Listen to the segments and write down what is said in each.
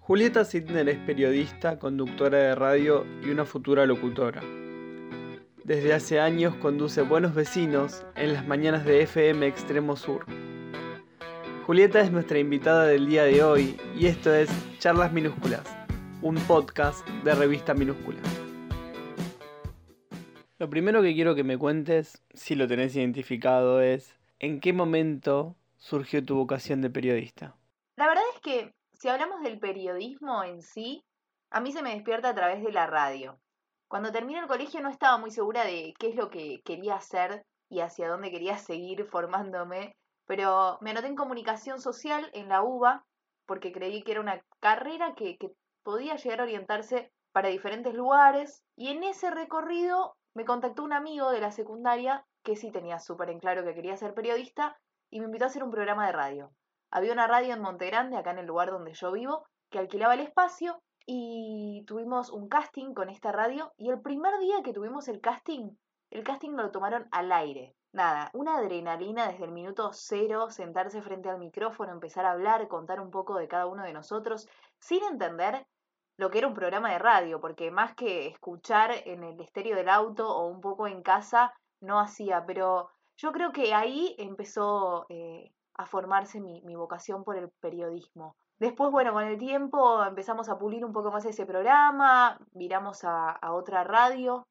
Julieta Sidner es periodista, conductora de radio y una futura locutora. Desde hace años conduce Buenos Vecinos en las mañanas de FM Extremo Sur. Julieta es nuestra invitada del día de hoy y esto es Charlas Minúsculas, un podcast de revista minúscula. Lo primero que quiero que me cuentes, si lo tenés identificado, es ¿en qué momento surgió tu vocación de periodista? La verdad es que si hablamos del periodismo en sí, a mí se me despierta a través de la radio. Cuando terminé el colegio no estaba muy segura de qué es lo que quería hacer y hacia dónde quería seguir formándome, pero me anoté en comunicación social en la UBA porque creí que era una carrera que, podía llegar a orientarse para diferentes lugares y en ese recorrido me contactó un amigo de la secundaria que sí tenía súper en claro que quería ser periodista y me invitó a hacer un programa de radio. Había una radio en Montegrande, acá en el lugar donde yo vivo, que alquilaba el espacio y tuvimos un casting con esta radio y el primer día que tuvimos el casting, el casting lo tomaron al aire. Nada, una adrenalina desde el minuto cero, sentarse frente al micrófono, empezar a hablar, contar un poco de cada uno de nosotros, sin entender lo que era un programa de radio, porque más que escuchar en el estéreo del auto o un poco en casa, no hacía, pero yo creo que ahí empezó eh, a formarse mi, vocación por el periodismo. Después, bueno, con el tiempo empezamos a pulir un poco más ese programa, viramos a, otra radio,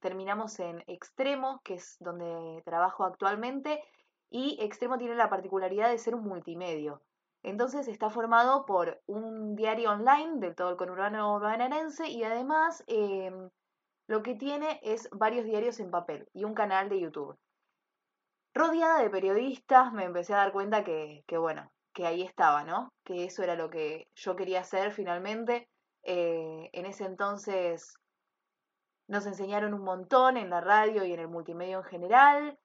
terminamos en Extremo, que es donde trabajo actualmente, y Extremo tiene la particularidad de ser un multimedio. Entonces está formado por un diario online del todo el conurbano bonaerense y además em, lo que tiene es varios diarios en papel y un canal de YouTube rodeada de periodistas, me empecé a dar cuenta que, bueno, que ahí estaba, ¿no? Que eso era lo que yo quería hacer finalmente. Eh, en ese entonces nos enseñaron un montón en la radio y en el multimedia en general.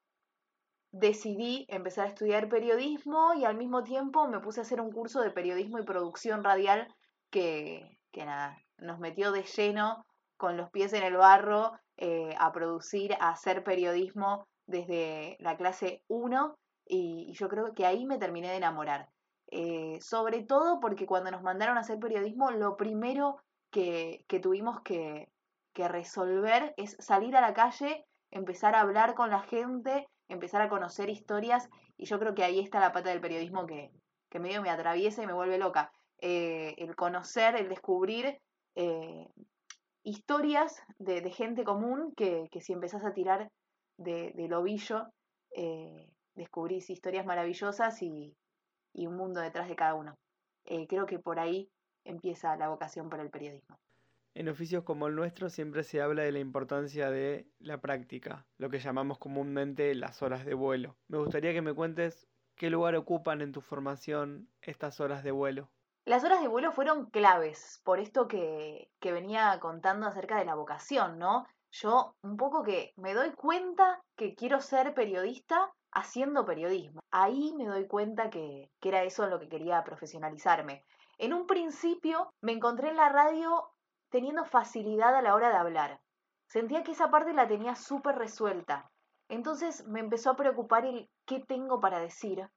Decidí empezar a estudiar periodismo y al mismo tiempo me puse a hacer un curso de periodismo y producción radial que, que nada, nos metió de lleno con los pies en el barro eh, a producir, a hacer periodismo desde la clase 1 y, yo creo que ahí me terminé de enamorar. Eh, sobre todo porque cuando nos mandaron a hacer periodismo, lo primero que, tuvimos que, resolver es salir a la calle, empezar a hablar con la gente, empezar a conocer historias y yo creo que ahí está la pata del periodismo que, que medio me atraviesa y me vuelve loca. Eh, el conocer, el descubrir eh, historias de, de, gente común que, que si empezás a tirar de, del ovillo, eh, descubrís historias maravillosas y, un mundo detrás de cada uno. Eh, creo que por ahí empieza la vocación por el periodismo. En oficios como el nuestro siempre se habla de la importancia de la práctica, lo que llamamos comúnmente las horas de vuelo. Me gustaría que me cuentes qué lugar ocupan en tu formación estas horas de vuelo. Las horas de vuelo fueron claves, por esto que, que venía contando acerca de la vocación, ¿no? Yo un poco que me doy cuenta que quiero ser periodista haciendo periodismo. Ahí me doy cuenta que, era eso en lo que quería profesionalizarme. En un principio me encontré en la radio teniendo facilidad a la hora de hablar. Sentía que esa parte la tenía súper resuelta. Entonces me empezó a preocupar el qué tengo para decir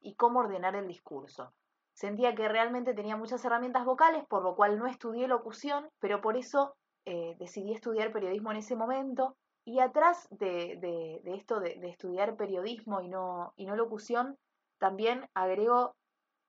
y cómo ordenar el discurso. Sentía que realmente tenía muchas herramientas vocales, por lo cual no estudié locución, pero por eso eh, decidí estudiar periodismo en ese momento. Y atrás de, esto de, estudiar periodismo y no, locución, también agrego,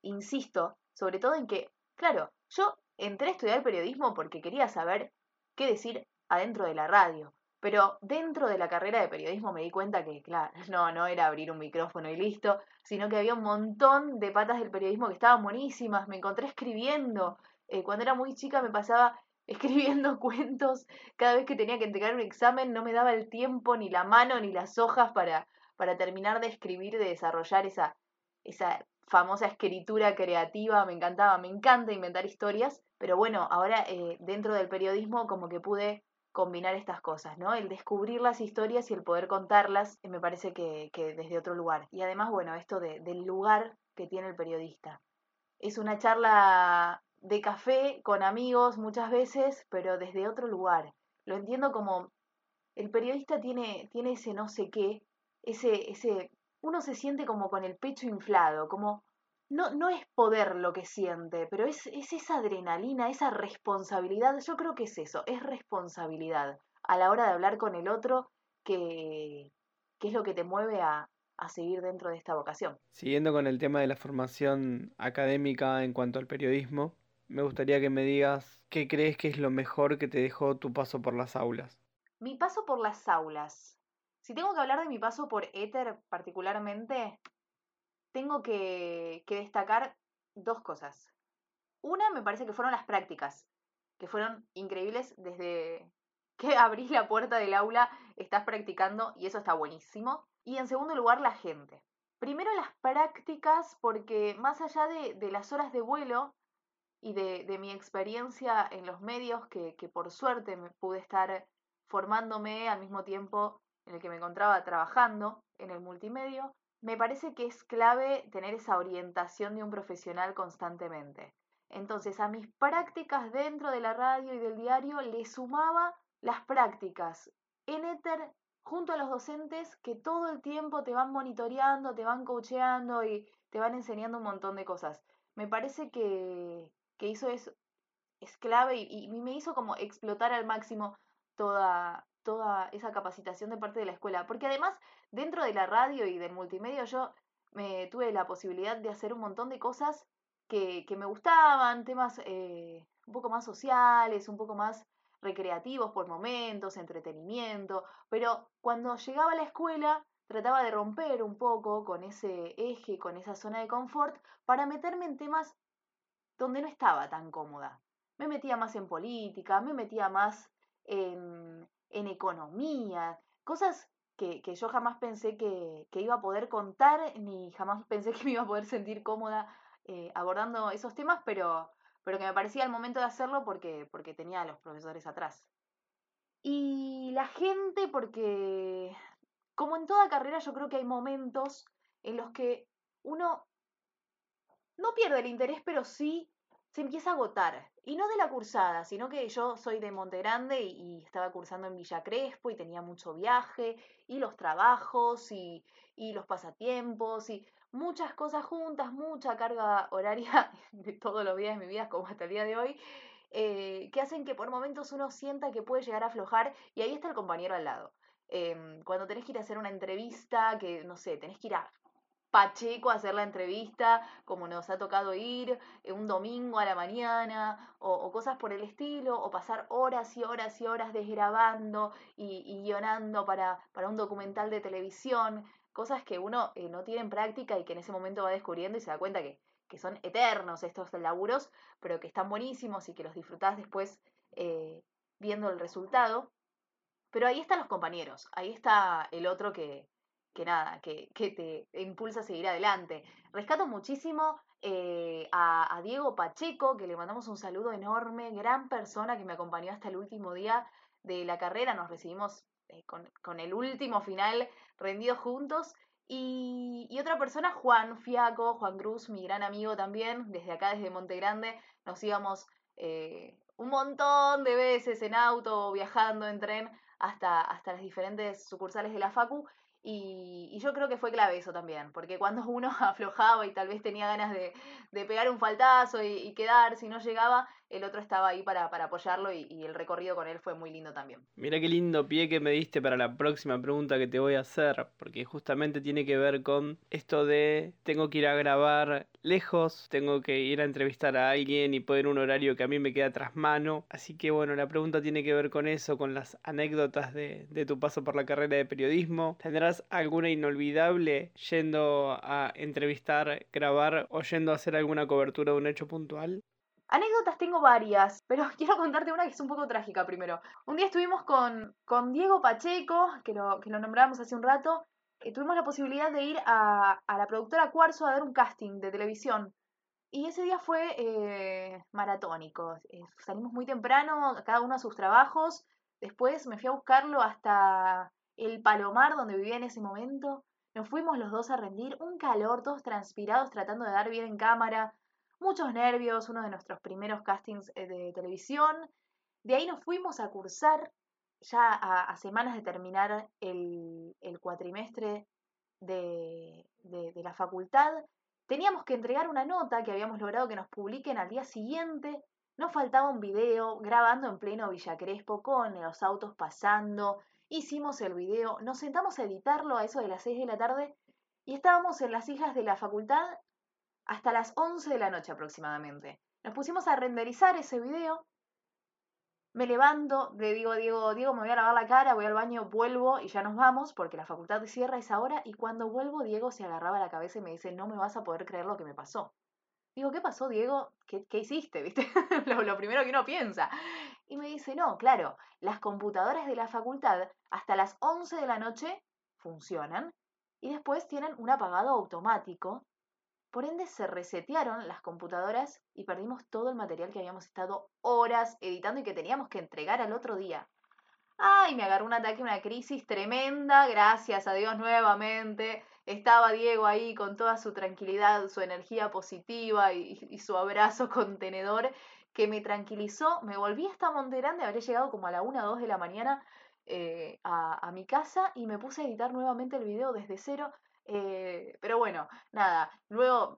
insisto, sobre todo en que, claro, yo entré a estudiar periodismo porque quería saber qué decir adentro de la radio. Pero dentro de la carrera de periodismo me di cuenta que, claro, no, no era abrir un micrófono y listo, sino que había un montón de patas del periodismo que estaban buenísimas. Me encontré escribiendo. Eh, cuando era muy chica me pasaba escribiendo cuentos cada vez que tenía que entregar un examen, no me daba el tiempo, ni la mano, ni las hojas para, para terminar de escribir, de desarrollar esa, esa famosa escritura creativa, me encantaba, me encanta inventar historias, pero bueno, ahora eh, dentro del periodismo como que pude combinar estas cosas, ¿no? El descubrir las historias y el poder contarlas, eh, me parece que, desde otro lugar. Y además, bueno, esto de, del lugar que tiene el periodista. Es una charla de café con amigos muchas veces, pero desde otro lugar. Lo entiendo como el periodista tiene, tiene ese no sé qué, ese, ese, uno se siente como con el pecho inflado, como no, no es poder lo que siente, pero es, es esa adrenalina, esa responsabilidad. Yo creo que es eso, es responsabilidad a la hora de hablar con el otro que, que es lo que te mueve a, a seguir dentro de esta vocación. Siguiendo con el tema de la formación académica en cuanto al periodismo, me gustaría que me digas qué crees que es lo mejor que te dejó tu paso por las aulas. Mi paso por las aulas. Si tengo que hablar de mi paso por Éter particularmente, tengo que, que destacar dos cosas. Una me parece que fueron las prácticas, que fueron increíbles desde que abrís la puerta del aula, estás practicando y eso está buenísimo. Y en segundo lugar, la gente. Primero las prácticas, porque más allá de, de las horas de vuelo y de, de, mi experiencia en los medios, que, que por suerte me pude estar formándome al mismo tiempo en el que me encontraba trabajando en el multimedio, me parece que es clave tener esa orientación de un profesional constantemente. Entonces, a mis prácticas dentro de la radio y del diario le sumaba las prácticas en éter junto a los docentes que todo el tiempo te van monitoreando, te van coacheando y te van enseñando un montón de cosas. Me parece que, que eso es, es clave y, y, me hizo como explotar al máximo toda, toda esa capacitación de parte de la escuela. Porque además, dentro de la radio y del multimedia, yo me tuve la posibilidad de hacer un montón de cosas que, que me gustaban, temas eh, un poco más sociales, un poco más recreativos por momentos, entretenimiento, pero cuando llegaba a la escuela trataba de romper un poco con ese eje, con esa zona de confort, para meterme en temas donde no estaba tan cómoda. Me metía más en política, me metía más en, en economía, cosas que, que, yo jamás pensé que, que, iba a poder contar, ni jamás pensé que me iba a poder sentir cómoda eh, abordando esos temas, pero pero que me parecía el momento de hacerlo porque, porque tenía a los profesores atrás. Y la gente, porque como en toda carrera yo creo que hay momentos en los que uno no pierde el interés, pero sí se empieza a agotar. Y no de la cursada, sino que yo soy de Monte Grande y, estaba cursando en Villa Crespo y tenía mucho viaje y los trabajos y, los pasatiempos y muchas cosas juntas, mucha carga horaria de todos los días de mi vida, como hasta el día de hoy, eh, que hacen que por momentos uno sienta que puede llegar a aflojar y ahí está el compañero al lado. Eh, cuando tenés que ir a hacer una entrevista, que no sé, tenés que ir a Pacheco hacer la entrevista, como nos ha tocado ir eh, un domingo a la mañana, o, o, cosas por el estilo, o pasar horas y horas y horas desgrabando y, y guionando para, para un documental de televisión cosas que uno eh, no tiene en práctica y que en ese momento va descubriendo y se da cuenta que, que, son eternos estos laburos, pero que están buenísimos y que los disfrutás después eh, viendo el resultado. Pero ahí están los compañeros, ahí está el otro que, que nada, que, que te impulsa a seguir adelante. Rescato muchísimo eh, a, Diego Pacheco, que le mandamos un saludo enorme, gran persona que me acompañó hasta el último día de la carrera, nos recibimos eh, con, con, el último final rendidos juntos. Y, y, otra persona, Juan Fiaco, Juan Cruz, mi gran amigo también, desde acá, desde Monte Grande, nos íbamos eh, un montón de veces en auto, viajando en tren hasta, hasta las diferentes sucursales de la Facu. Y, yo creo que fue clave eso también, porque cuando uno aflojaba y tal vez tenía ganas de, de pegar un faltazo y, y, quedar, si no llegaba, el otro estaba ahí para, para apoyarlo y, y, el recorrido con él fue muy lindo también. Mira qué lindo pie que me diste para la próxima pregunta que te voy a hacer, porque justamente tiene que ver con esto de tengo que ir a grabar lejos, tengo que ir a entrevistar a alguien y poner un horario que a mí me queda tras mano. Así que bueno, la pregunta tiene que ver con eso, con las anécdotas de, de tu paso por la carrera de periodismo. ¿Tendrás alguna inolvidable yendo a entrevistar, grabar o yendo a hacer alguna cobertura de un hecho puntual? Anécdotas tengo varias, pero quiero contarte una que es un poco trágica primero. Un día estuvimos con, con Diego Pacheco, que lo, que lo nombramos hace un rato, eh, tuvimos la posibilidad de ir a, a, la productora Cuarzo a dar un casting de televisión. Y ese día fue eh, maratónico. Eh, salimos muy temprano, cada uno a sus trabajos. Después me fui a buscarlo hasta el Palomar, donde vivía en ese momento. Nos fuimos los dos a rendir, un calor, todos transpirados, tratando de dar bien en cámara, muchos nervios, uno de nuestros primeros castings eh, de televisión. De ahí nos fuimos a cursar, ya a, semanas de terminar el, el cuatrimestre de, de, la facultad. Teníamos que entregar una nota que habíamos logrado que nos publiquen al día siguiente. Nos faltaba un video grabando en pleno Villa Crespo con los autos pasando. Hicimos el video, nos sentamos a editarlo a eso de las 6 de la tarde y estábamos en las islas de la facultad hasta las 11 de la noche aproximadamente. Nos pusimos a renderizar ese video me levanto, le digo a Diego, Diego, me voy a lavar la cara, voy al baño, vuelvo y ya nos vamos porque la facultad cierra esa hora y cuando vuelvo Diego se agarraba la cabeza y me dice, no me vas a poder creer lo que me pasó. Digo, ¿qué pasó, Diego? ¿Qué, qué hiciste? ¿Viste? lo, lo, primero que uno piensa. Y me dice, no, claro, las computadoras de la facultad hasta las 11 de la noche funcionan y después tienen un apagado automático por ende, se resetearon las computadoras y perdimos todo el material que habíamos estado horas editando y que teníamos que entregar al otro día. Ay, me agarró un ataque, una crisis tremenda, gracias a Dios nuevamente. Estaba Diego ahí con toda su tranquilidad, su energía positiva y, su abrazo contenedor que me tranquilizó. Me volví hasta Monterrey, habré llegado como a la 1 o 2 de la mañana eh, a, a mi casa y me puse a editar nuevamente el video desde cero eh, pero bueno, nada, luego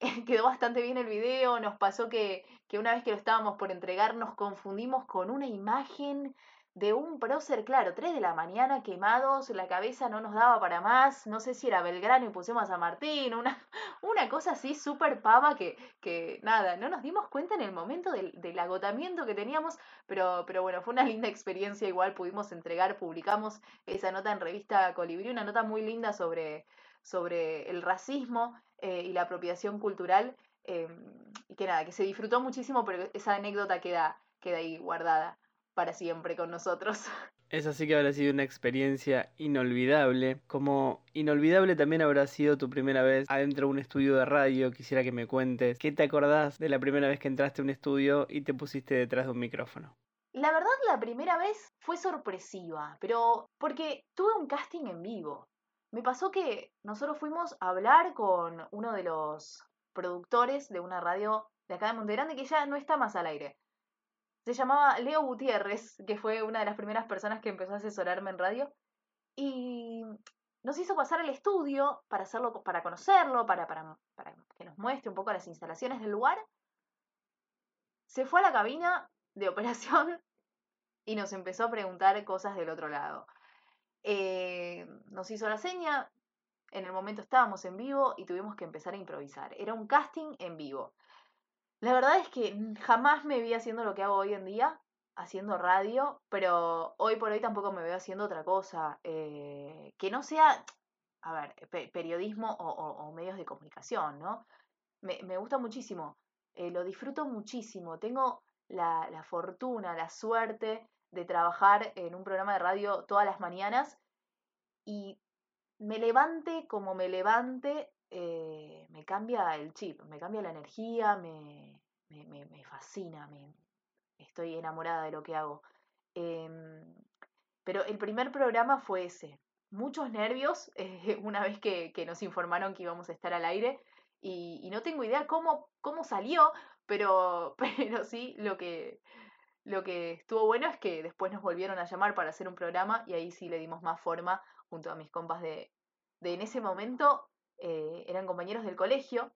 quedó bastante bien el video, nos pasó que, que una vez que lo estábamos por entregar nos confundimos con una imagen de un prócer, claro, 3 de la mañana quemados, la cabeza no nos daba para más, no sé si era Belgrano y pusimos a San Martín, una, una cosa así súper pava que, que nada, no nos dimos cuenta en el momento del, del, agotamiento que teníamos, pero, pero bueno, fue una linda experiencia, igual pudimos entregar, publicamos esa nota en revista Colibrí, una nota muy linda sobre, sobre el racismo eh, y la apropiación cultural, em, y que nada, que se disfrutó muchísimo, pero esa anécdota queda, queda ahí guardada para siempre con nosotros. Es así que habrá sido una experiencia inolvidable. Como inolvidable también habrá sido tu primera vez adentro de un estudio de radio. Quisiera que me cuentes qué te acordás de la primera vez que entraste a un estudio y te pusiste detrás de un micrófono. La verdad, la primera vez fue sorpresiva, pero porque tuve un casting en vivo. Me pasó que nosotros fuimos a hablar con uno de los productores de una radio de acá de Montegrande que ya no está más al aire. Se llamaba Leo Gutiérrez, que fue una de las primeras personas que empezó a asesorarme en radio. Y nos hizo pasar al estudio para hacerlo, para conocerlo, para, que nos muestre un poco las instalaciones del lugar. Se fue a la cabina de operación y nos empezó a preguntar cosas del otro lado. Eh, nos hizo la seña, en el momento estábamos en vivo y tuvimos que empezar a improvisar. Era un casting en vivo. La verdad es que jamás me vi haciendo lo que hago hoy en día, haciendo radio, pero hoy por hoy tampoco me veo haciendo otra cosa. Eh, que no sea, a ver, periodismo o, medios de comunicación, ¿no? Me, gusta muchísimo, eh, lo disfruto muchísimo. Tengo la, la fortuna, la suerte de trabajar en un programa de radio todas las mañanas y me levante como me levante, eh, me cambia el chip, me cambia la energía, me, me, fascina, me, estoy enamorada de lo que hago. Em, pero el primer programa fue ese. Muchos nervios una vez que, nos informaron que íbamos a estar al aire y, y no tengo idea cómo, cómo salió, pero, pero sí lo que, lo que estuvo bueno es que después nos volvieron a llamar para hacer un programa y ahí sí le dimos más forma junto a mis compas de, de en ese momento, eh, eran compañeros del colegio,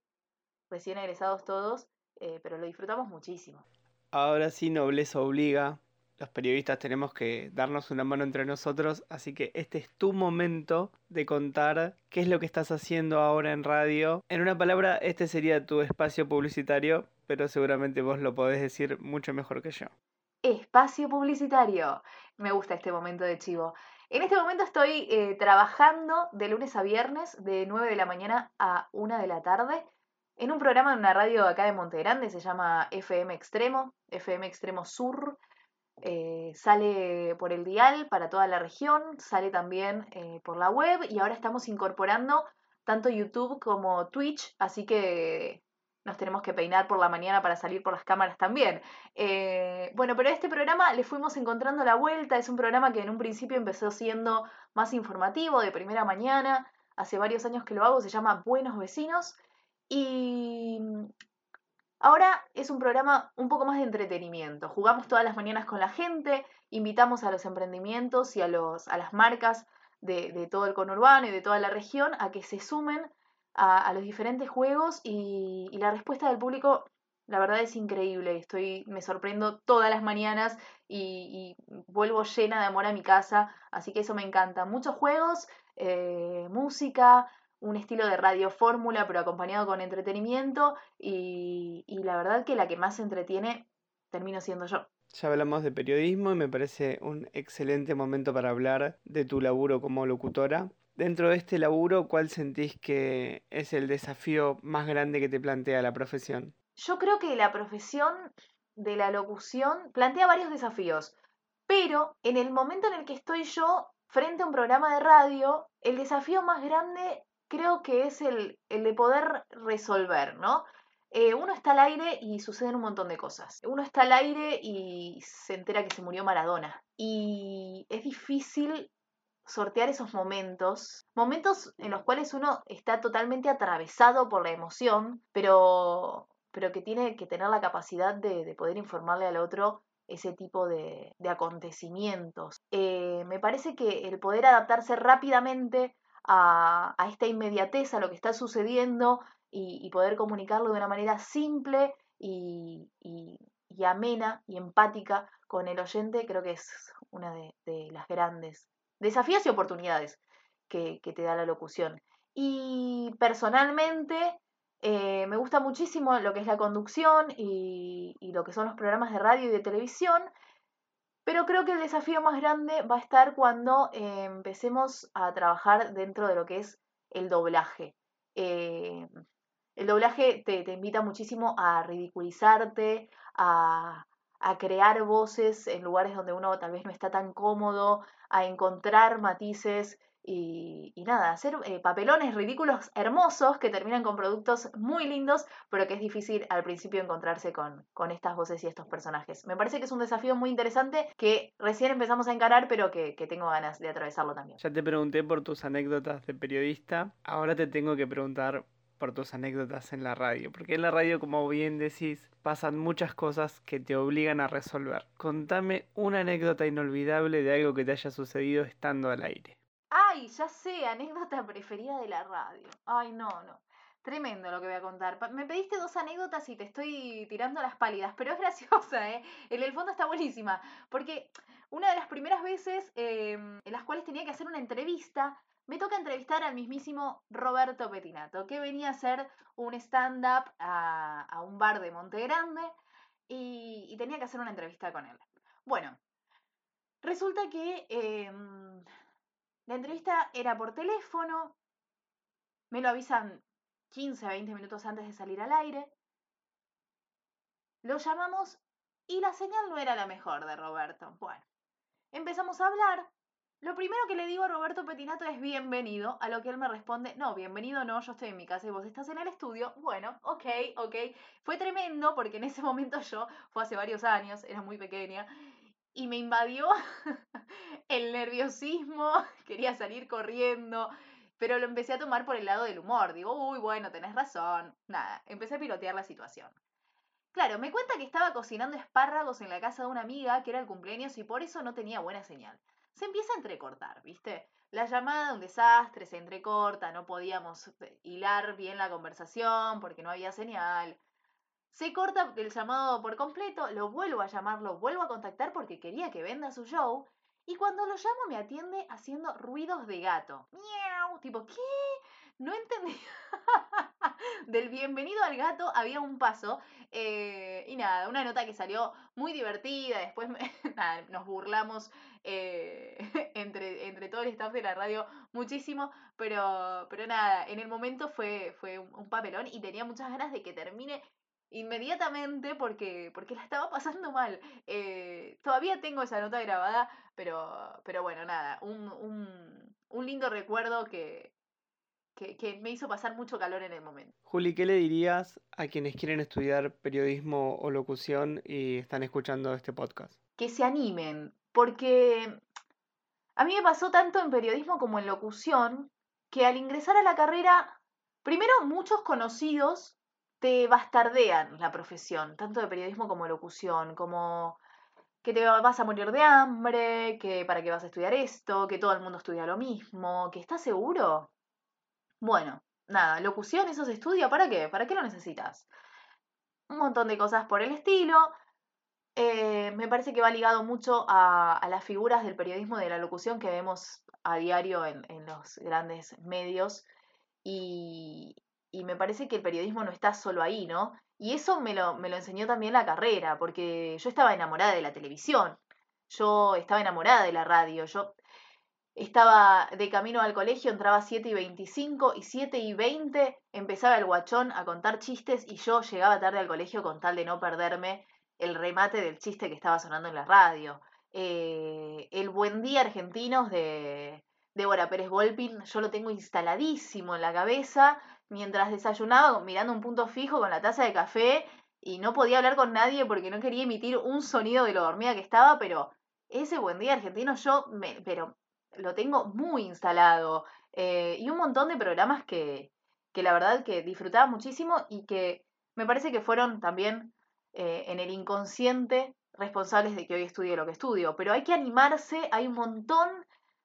recién egresados todos, eh, pero lo disfrutamos muchísimo. Ahora sí, nobleza obliga. Los periodistas tenemos que darnos una mano entre nosotros, así que este es tu momento de contar qué es lo que estás haciendo ahora en radio. En una palabra, este sería tu espacio publicitario, pero seguramente vos lo podés decir mucho mejor que yo espacio publicitario. Me gusta este momento de chivo. En este momento estoy eh, trabajando de lunes a viernes de 9 de la mañana a 1 de la tarde en un programa en una radio acá de Montegrande, se llama FM Extremo, FM Extremo Sur. Eh, sale por el dial para toda la región, sale también eh, por la web y ahora estamos incorporando tanto YouTube como Twitch, así que nos tenemos que peinar por la mañana para salir por las cámaras también. Eh, bueno, pero a este programa le fuimos encontrando la vuelta, es un programa que en un principio empezó siendo más informativo, de primera mañana, hace varios años que lo hago, se llama Buenos Vecinos, y ahora es un programa un poco más de entretenimiento. Jugamos todas las mañanas con la gente, invitamos a los emprendimientos y a, los, a las marcas de, de todo el conurbano y de toda la región a que se sumen a, los diferentes juegos y, la respuesta del público, la verdad es increíble. Estoy, me sorprendo todas las mañanas y, vuelvo llena de amor a mi casa, así que eso me encanta. Muchos juegos, eh, música, un estilo de radio fórmula, pero acompañado con entretenimiento y, y la verdad que la que más entretiene termino siendo yo. Ya hablamos de periodismo y me parece un excelente momento para hablar de tu laburo como locutora. Dentro de este laburo, ¿cuál sentís que es el desafío más grande que te plantea la profesión? Yo creo que la profesión de la locución plantea varios desafíos, pero en el momento en el que estoy yo frente a un programa de radio, el desafío más grande creo que es el, el de poder resolver, ¿no? Eh, uno está al aire y suceden un montón de cosas. Uno está al aire y se entera que se murió Maradona. Y es difícil sortear esos momentos, momentos en los cuales uno está totalmente atravesado por la emoción, pero, pero que tiene que tener la capacidad de, poder informarle al otro ese tipo de, acontecimientos. Eh, me parece que el poder adaptarse rápidamente a, esta inmediatez, a lo que está sucediendo y, poder comunicarlo de una manera simple y, amena y empática con el oyente, creo que es una de las grandes desafíos y oportunidades que, te da la locución. Y personalmente eh, me gusta muchísimo lo que es la conducción y, lo que son los programas de radio y de televisión, pero creo que el desafío más grande va a estar cuando eh, empecemos a trabajar dentro de lo que es el doblaje. Eh, el doblaje te, te, invita muchísimo a ridiculizarte, a, a crear voces en lugares donde uno tal vez no está tan cómodo, a encontrar matices y, nada, hacer eh, papelones ridículos hermosos que terminan con productos muy lindos, pero que es difícil al principio encontrarse con, con estas voces y estos personajes. Me parece que es un desafío muy interesante que recién empezamos a encarar, pero que, que tengo ganas de atravesarlo también. Ya te pregunté por tus anécdotas de periodista, ahora te tengo que preguntar por tus anécdotas en la radio, porque en la radio, como bien decís, pasan muchas cosas que te obligan a resolver. Contame una anécdota inolvidable de algo que te haya sucedido estando al aire. Ay, ya sé, anécdota preferida de la radio. Ay, no, no. Tremendo lo que voy a contar. Me pediste dos anécdotas y te estoy tirando las pálidas, pero es graciosa, ¿eh? En el fondo está buenísima, porque una de las primeras veces em, en las cuales tenía que hacer una entrevista me toca entrevistar al mismísimo Roberto Petinato, que venía a hacer un stand-up a, un bar de Monte Grande y, tenía que hacer una entrevista con él. Bueno, resulta que em, la entrevista era por teléfono, me lo avisan 15 a 20 minutos antes de salir al aire, lo llamamos y la señal no era la mejor de Roberto. Bueno, empezamos a hablar lo primero que le digo a Roberto Petinato es bienvenido, a lo que él me responde, no, bienvenido no, yo estoy en mi casa y vos estás en el estudio. Bueno, ok, ok. Fue tremendo porque en ese momento yo, fue hace varios años, era muy pequeña, y me invadió el nerviosismo, quería salir corriendo, pero lo empecé a tomar por el lado del humor. Digo, uy, bueno, tenés razón. Nada, empecé a pilotear la situación. Claro, me cuenta que estaba cocinando espárragos en la casa de una amiga, que era el cumpleaños, y por eso no tenía buena señal se empieza a entrecortar, ¿viste? La llamada, un desastre, se entrecorta, no podíamos eh, hilar bien la conversación porque no había señal. Se corta el llamado por completo, lo vuelvo a llamar, lo vuelvo a contactar porque quería que venda su show. Y cuando lo llamo me atiende haciendo ruidos de gato. Miau, tipo, ¿qué? No entendí. Del bienvenido al gato había un paso. Eh, y nada, una nota que salió muy divertida. Después nos burlamos eh, entre, entre todo el staff de la radio muchísimo. Pero, pero nada, en el momento fue, fue un, papelón y tenía muchas ganas de que termine inmediatamente porque, porque la estaba pasando mal. Eh, todavía tengo esa nota grabada, pero, pero bueno, nada, un, un, un lindo recuerdo que, que, me hizo pasar mucho calor en el momento. Juli, ¿qué le dirías a quienes quieren estudiar periodismo o locución y están escuchando este podcast? Que se animen, porque a mí me pasó tanto en periodismo como en locución que al ingresar a la carrera, primero muchos conocidos te bastardean la profesión, tanto de periodismo como de locución, como que te vas a morir de hambre, que para qué vas a estudiar esto, que todo el mundo estudia lo mismo, que estás seguro bueno, nada, locución, eso se estudia, ¿para qué? ¿Para qué lo necesitas? Un montón de cosas por el estilo. Eh, me parece que va ligado mucho a, las figuras del periodismo de la locución que vemos a diario en, los grandes medios. Y, me parece que el periodismo no está solo ahí, ¿no? Y eso me lo, me lo enseñó también la carrera, porque yo estaba enamorada de la televisión, yo estaba enamorada de la radio, yo estaba de camino al colegio, entraba 7 y 25 y 7 y 20 empezaba el guachón a contar chistes y yo llegaba tarde al colegio con tal de no perderme el remate del chiste que estaba sonando en la radio. Eh, el Buen Día Argentinos de Débora Pérez Volpin, yo lo tengo instaladísimo en la cabeza mientras desayunaba mirando un punto fijo con la taza de café y no podía hablar con nadie porque no quería emitir un sonido de lo dormida que estaba, pero ese Buen Día Argentino yo me, pero lo tengo muy instalado. Eh, y un montón de programas que, que la verdad que disfrutaba muchísimo y que me parece que fueron también eh, en el inconsciente responsables de que hoy estudie lo que estudio. Pero hay que animarse, hay un montón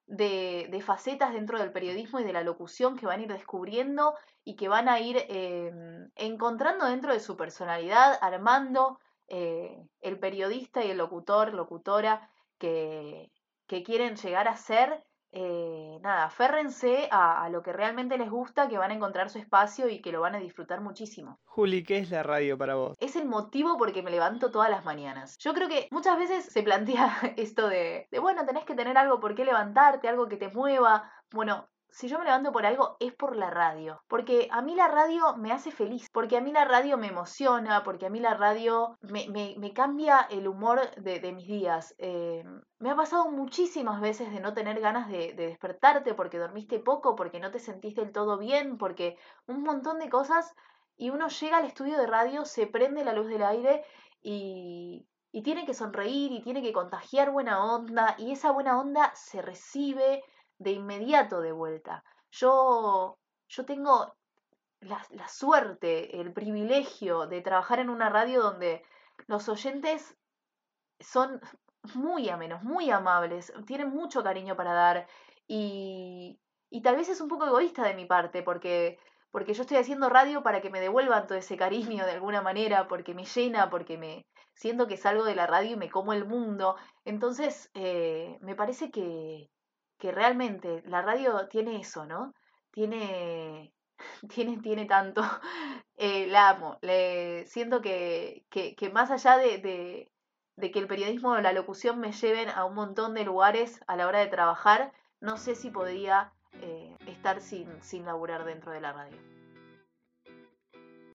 de, facetas dentro del periodismo y de la locución que van a ir descubriendo y que van a ir em, encontrando dentro de su personalidad, armando eh, el periodista y el locutor, locutora que, que quieren llegar a ser, eh, nada, aférrense a, lo que realmente les gusta, que van a encontrar su espacio y que lo van a disfrutar muchísimo. Juli, ¿qué es la radio para vos? Es el motivo por que me levanto todas las mañanas. Yo creo que muchas veces se plantea esto de, de bueno, tenés que tener algo por qué levantarte, algo que te mueva. Bueno, si yo me levanto por algo es por la radio, porque a mí la radio me hace feliz, porque a mí la radio me emociona, porque a mí la radio me, me, cambia el humor de, mis días. Eh, me ha pasado muchísimas veces de no tener ganas de, de, despertarte porque dormiste poco, porque no te sentiste del todo bien, porque un montón de cosas y uno llega al estudio de radio, se prende la luz del aire y, y tiene que sonreír y tiene que contagiar buena onda y esa buena onda se recibe de inmediato de vuelta. Yo, yo tengo la, la, suerte, el privilegio de trabajar en una radio donde los oyentes son muy amenos, muy amables, tienen mucho cariño para dar y, y tal vez es un poco egoísta de mi parte porque, porque yo estoy haciendo radio para que me devuelvan todo ese cariño de alguna manera, porque me llena, porque me siento que salgo de la radio y me como el mundo. Entonces, eh, me parece que, que realmente la radio tiene eso, ¿no? Tiene, tiene, tiene tanto. Eh, la amo. Le, siento que, que, más allá de, de, de, que el periodismo o la locución me lleven a un montón de lugares a la hora de trabajar, no sé si podría eh, estar sin, sin laburar dentro de la radio.